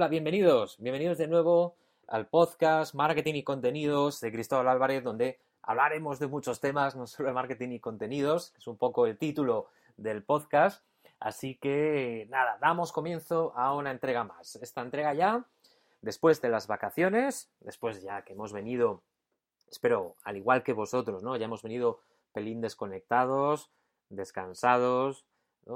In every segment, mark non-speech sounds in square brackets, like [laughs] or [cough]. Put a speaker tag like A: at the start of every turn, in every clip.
A: Hola, bienvenidos, bienvenidos de nuevo al podcast Marketing y Contenidos de Cristóbal Álvarez, donde hablaremos de muchos temas, no solo de marketing y contenidos, es un poco el título del podcast. Así que nada, damos comienzo a una entrega más. Esta entrega ya, después de las vacaciones, después ya que hemos venido, espero, al igual que vosotros, ¿no? Ya hemos venido pelín desconectados, descansados,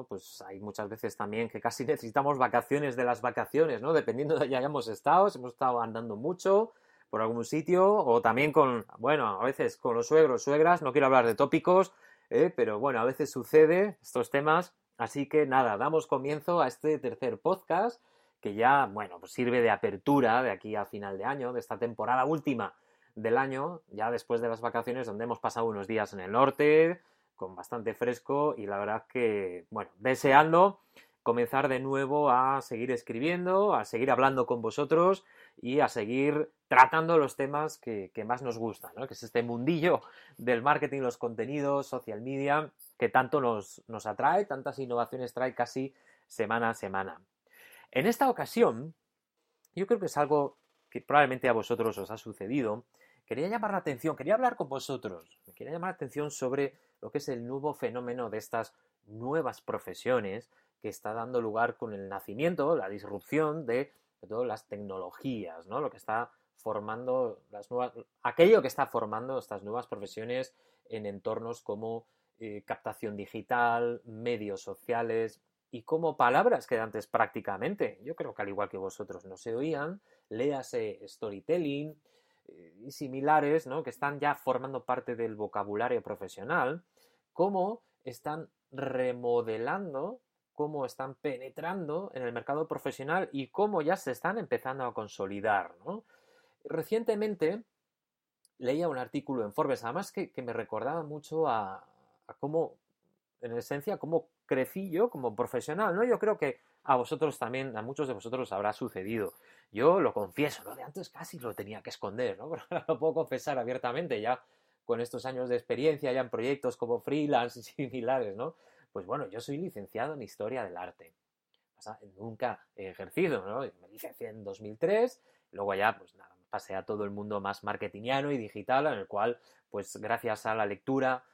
A: pues hay muchas veces también que casi [laughs] necesitamos vacaciones de las vacaciones, ¿no? Dependiendo de donde hayamos estado, si hemos estado andando mucho por algún sitio o también con, bueno, a veces con los suegros, suegras, no quiero hablar de tópicos, ¿eh? pero bueno, a veces sucede estos temas, así que nada, damos comienzo a este tercer podcast que ya, bueno, pues sirve de apertura de aquí a final de año, de esta temporada última del año, ya después de las vacaciones donde hemos pasado unos días en el norte, con bastante fresco y la verdad que, bueno, deseando comenzar de nuevo a seguir escribiendo, a seguir hablando con vosotros y a seguir tratando los temas que, más nos gustan, ¿no? que es este mundillo del marketing, los contenidos, social media, que tanto nos, nos atrae, tantas innovaciones trae casi semana a semana. En esta ocasión, yo creo que es algo que probablemente a vosotros os ha sucedido, quería llamar la atención, quería hablar con vosotros, quería llamar la atención sobre lo que es el nuevo fenómeno de estas nuevas profesiones que está dando lugar con el nacimiento, la disrupción de, todas las tecnologías, ¿no? Lo que está formando las nuevas, aquello que está formando estas nuevas profesiones en entornos como eh, captación digital, medios sociales y como palabras que antes prácticamente, yo creo que al igual que vosotros no se oían, léase storytelling, y similares, ¿no? que están ya formando parte del vocabulario profesional, cómo están remodelando, cómo están penetrando en el mercado profesional y cómo ya se están empezando a consolidar. Recientemente leía un artículo en Forbes, además que, me recordaba mucho a, cómo, en esencia, cómo crecí yo como profesional. ¿no? Yo creo que a vosotros también, a muchos de vosotros habrá sucedido. Yo lo confieso, lo de antes casi lo tenía que esconder, ¿no? [laughs] Pero ahora lo puedo confesar abiertamente ya con estos años de experiencia ya en proyectos como freelance [laughs] y similares, ¿no? Pues bueno, yo soy licenciado en Historia del Arte. Nunca he ejercido, ¿no? Me licencié en 2003, luego ya, pues nada, pasé a todo el mundo más marketingiano y digital, en el cual, pues gracias a la lectura,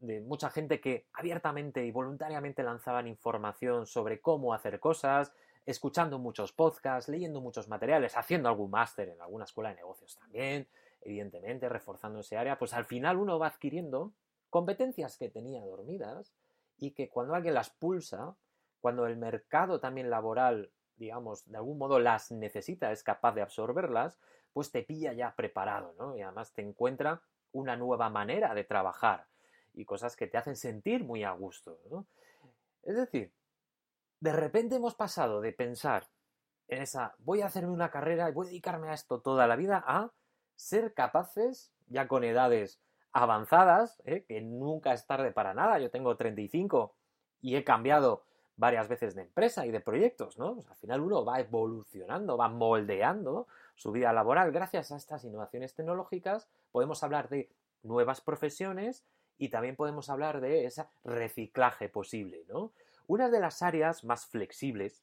A: de mucha gente que abiertamente y voluntariamente lanzaban información sobre cómo hacer cosas, escuchando muchos podcasts, leyendo muchos materiales, haciendo algún máster en alguna escuela de negocios también, evidentemente, reforzando ese área, pues al final uno va adquiriendo competencias que tenía dormidas y que cuando alguien las pulsa, cuando el mercado también laboral, digamos, de algún modo las necesita, es capaz de absorberlas, pues te pilla ya preparado, ¿no? Y además te encuentra una nueva manera de trabajar y cosas que te hacen sentir muy a gusto. ¿no? Es decir, de repente hemos pasado de pensar en esa voy a hacerme una carrera y voy a dedicarme a esto toda la vida a ser capaces, ya con edades avanzadas, ¿eh? que nunca es tarde para nada, yo tengo 35 y he cambiado varias veces de empresa y de proyectos, ¿no? Pues al final uno va evolucionando, va moldeando su vida laboral. Gracias a estas innovaciones tecnológicas podemos hablar de nuevas profesiones y también podemos hablar de ese reciclaje posible, ¿no? Una de las áreas más flexibles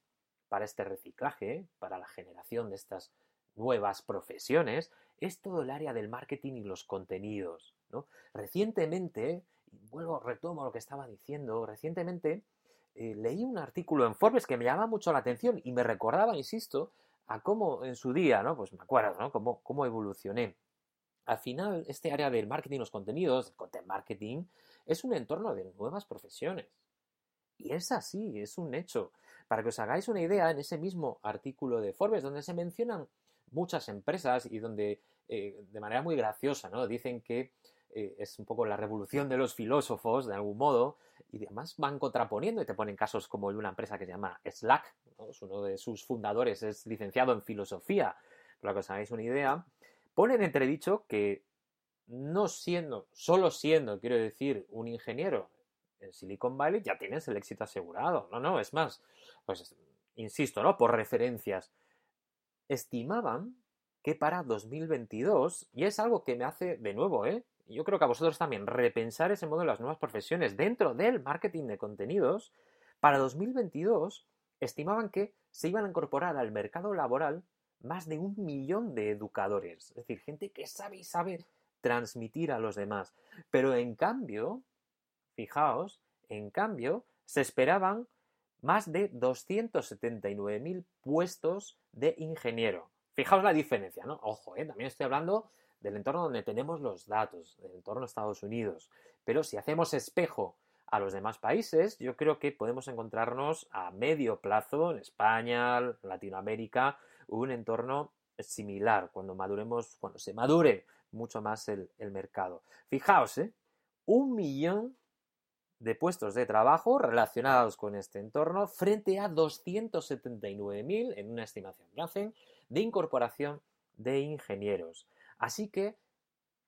A: para este reciclaje, para la generación de estas nuevas profesiones, es todo el área del marketing y los contenidos. ¿no? Recientemente, vuelvo, retomo lo que estaba diciendo, recientemente eh, leí un artículo en Forbes que me llama mucho la atención y me recordaba, insisto, a cómo en su día, ¿no? Pues me acuerdo, ¿no? Cómo, cómo evolucioné al final, este área del marketing, los contenidos, el content marketing, es un entorno de nuevas profesiones. Y es así, es un hecho. Para que os hagáis una idea, en ese mismo artículo de Forbes, donde se mencionan muchas empresas y donde eh, de manera muy graciosa, ¿no? Dicen que eh, es un poco la revolución de los filósofos, de algún modo, y además van contraponiendo y te ponen casos como el de una empresa que se llama Slack, uno de sus fundadores es licenciado en filosofía, para que os hagáis una idea, ponen entredicho que no siendo, solo siendo, quiero decir, un ingeniero en Silicon Valley, ya tienes el éxito asegurado. No, no, es más, pues insisto, ¿no? Por referencias, estimaban que para 2022, y es algo que me hace de nuevo, ¿eh? Yo creo que a vosotros también, repensar ese modo de las nuevas profesiones dentro del marketing de contenidos, para 2022 estimaban que se iban a incorporar al mercado laboral más de un millón de educadores, es decir, gente que sabe y sabe transmitir a los demás. Pero en cambio, fijaos, en cambio, se esperaban más de 279.000 puestos de ingeniero. Fijaos la diferencia, ¿no? Ojo, ¿eh? también estoy hablando del entorno donde tenemos los datos, del entorno de Estados Unidos. Pero si hacemos espejo a los demás países, yo creo que podemos encontrarnos a medio plazo en España, Latinoamérica, un entorno similar cuando maduremos, cuando se madure mucho más el, mercado. Fijaos, ¿eh? un millón de puestos de trabajo relacionados con este entorno frente a 279.000 en una estimación que hacen de incorporación de ingenieros. Así que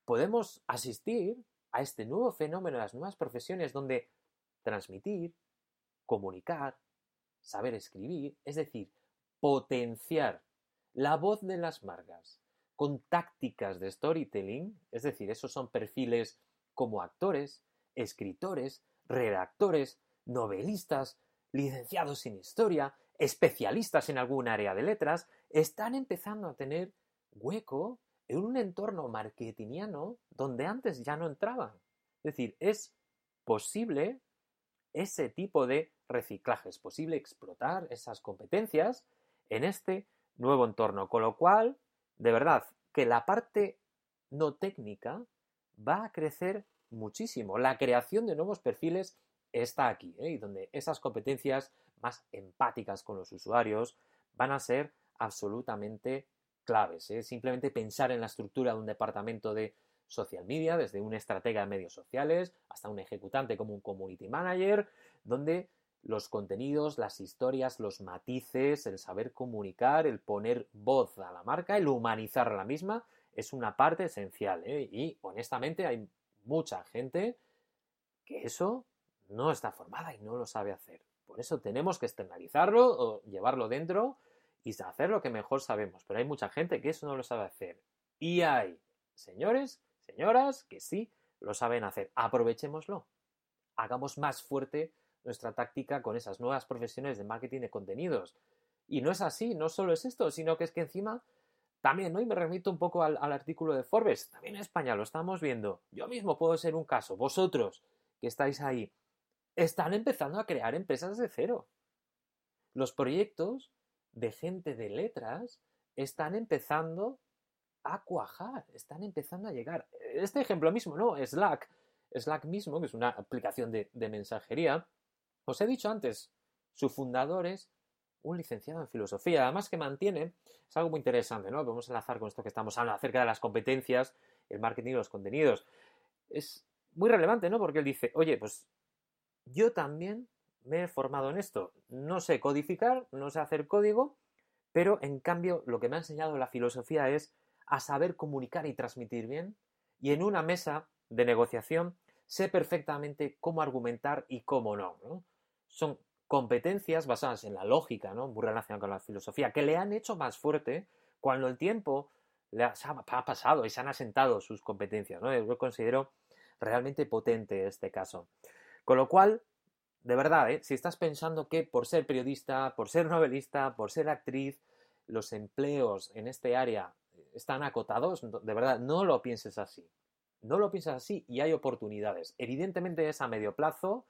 A: podemos asistir a este nuevo fenómeno de las nuevas profesiones donde transmitir, comunicar, saber escribir, es decir, potenciar la voz de las marcas con tácticas de storytelling, es decir, esos son perfiles como actores, escritores, redactores, novelistas, licenciados en historia, especialistas en algún área de letras, están empezando a tener hueco en un entorno marketingiano donde antes ya no entraban. Es decir, es posible ese tipo de reciclaje, es posible explotar esas competencias en este nuevo entorno, con lo cual de verdad, que la parte no técnica va a crecer muchísimo. La creación de nuevos perfiles está aquí, ¿eh? y donde esas competencias más empáticas con los usuarios van a ser absolutamente claves. ¿eh? Simplemente pensar en la estructura de un departamento de social media, desde un estratega de medios sociales hasta un ejecutante como un community manager, donde los contenidos, las historias, los matices, el saber comunicar, el poner voz a la marca, el humanizar la misma, es una parte esencial. ¿eh? Y honestamente hay mucha gente que eso no está formada y no lo sabe hacer. Por eso tenemos que externalizarlo o llevarlo dentro y hacer lo que mejor sabemos. Pero hay mucha gente que eso no lo sabe hacer. Y hay señores, señoras que sí lo saben hacer. Aprovechémoslo. Hagamos más fuerte nuestra táctica con esas nuevas profesiones de marketing de contenidos. Y no es así, no solo es esto, sino que es que encima también, ¿no? Y me remito un poco al, artículo de Forbes, también en España lo estamos viendo. Yo mismo puedo ser un caso, vosotros que estáis ahí, están empezando a crear empresas de cero. Los proyectos de gente de letras están empezando a cuajar, están empezando a llegar. Este ejemplo mismo, ¿no? Slack. Slack mismo, que es una aplicación de mensajería, os he dicho antes, su fundador es un licenciado en filosofía, además que mantiene, es algo muy interesante, ¿no? Podemos enlazar con esto que estamos hablando acerca de las competencias, el marketing y los contenidos. Es muy relevante, ¿no? Porque él dice, oye, pues yo también me he formado en esto. No sé codificar, no sé hacer código, pero en cambio lo que me ha enseñado la filosofía es a saber comunicar y transmitir bien. Y en una mesa de negociación sé perfectamente cómo argumentar y cómo no. ¿no? son competencias basadas en la lógica, ¿no? Muy relacionadas con la filosofía, que le han hecho más fuerte cuando el tiempo le ha, pasado y se han asentado sus competencias, ¿no? Yo considero realmente potente este caso. Con lo cual, de verdad, ¿eh? si estás pensando que por ser periodista, por ser novelista, por ser actriz, los empleos en este área están acotados, de verdad, no lo pienses así. No lo pienses así y hay oportunidades. Evidentemente es a medio plazo.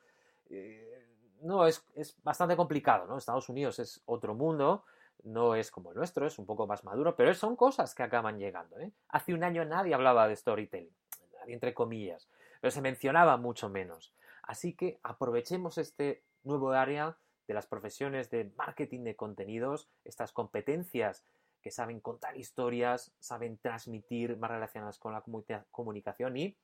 A: Eh, no, es, bastante complicado, ¿no? Estados Unidos es otro mundo, no es como el nuestro, es un poco más maduro, pero son cosas que acaban llegando, ¿eh? Hace un año nadie hablaba de storytelling, nadie entre comillas, pero se mencionaba mucho menos. Así que aprovechemos este nuevo área de las profesiones de marketing de contenidos, estas competencias que saben contar historias, saben transmitir más relacionadas con la comunicación y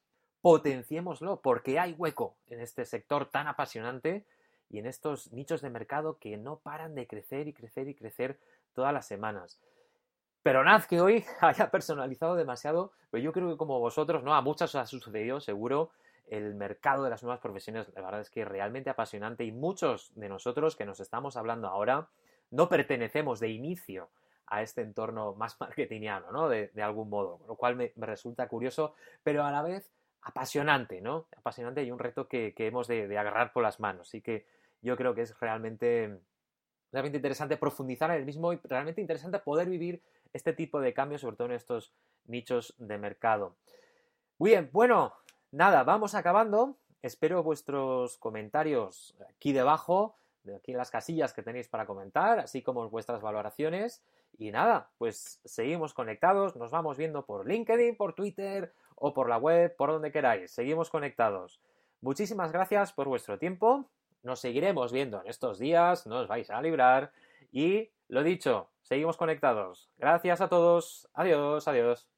A: potenciémoslo, porque hay hueco en este sector tan apasionante y en estos nichos de mercado que no paran de crecer y crecer y crecer todas las semanas. Pero nada que hoy [laughs] haya personalizado demasiado, pero yo creo que como vosotros, ¿no? A muchas os ha sucedido, seguro, el mercado de las nuevas profesiones, la verdad es que es realmente apasionante y muchos de nosotros que nos estamos hablando ahora no pertenecemos de inicio a este entorno más [laughs] marketingiano, ¿no? De, algún modo, lo cual me, resulta curioso, pero a la vez apasionante, ¿no? Apasionante y un reto que, hemos de, de, agarrar por las manos. Así que yo creo que es realmente, realmente interesante profundizar en el mismo y realmente interesante poder vivir este tipo de cambios, sobre todo en estos nichos de mercado. Muy bien, bueno, nada, vamos acabando. Espero vuestros comentarios aquí debajo, de aquí en las casillas que tenéis para comentar, así como vuestras valoraciones. Y nada, pues seguimos conectados, nos vamos viendo por LinkedIn, por Twitter o por la web, por donde queráis. Seguimos conectados. Muchísimas gracias por vuestro tiempo. Nos seguiremos viendo en estos días, no os vais a librar. Y lo dicho, seguimos conectados. Gracias a todos. Adiós, adiós.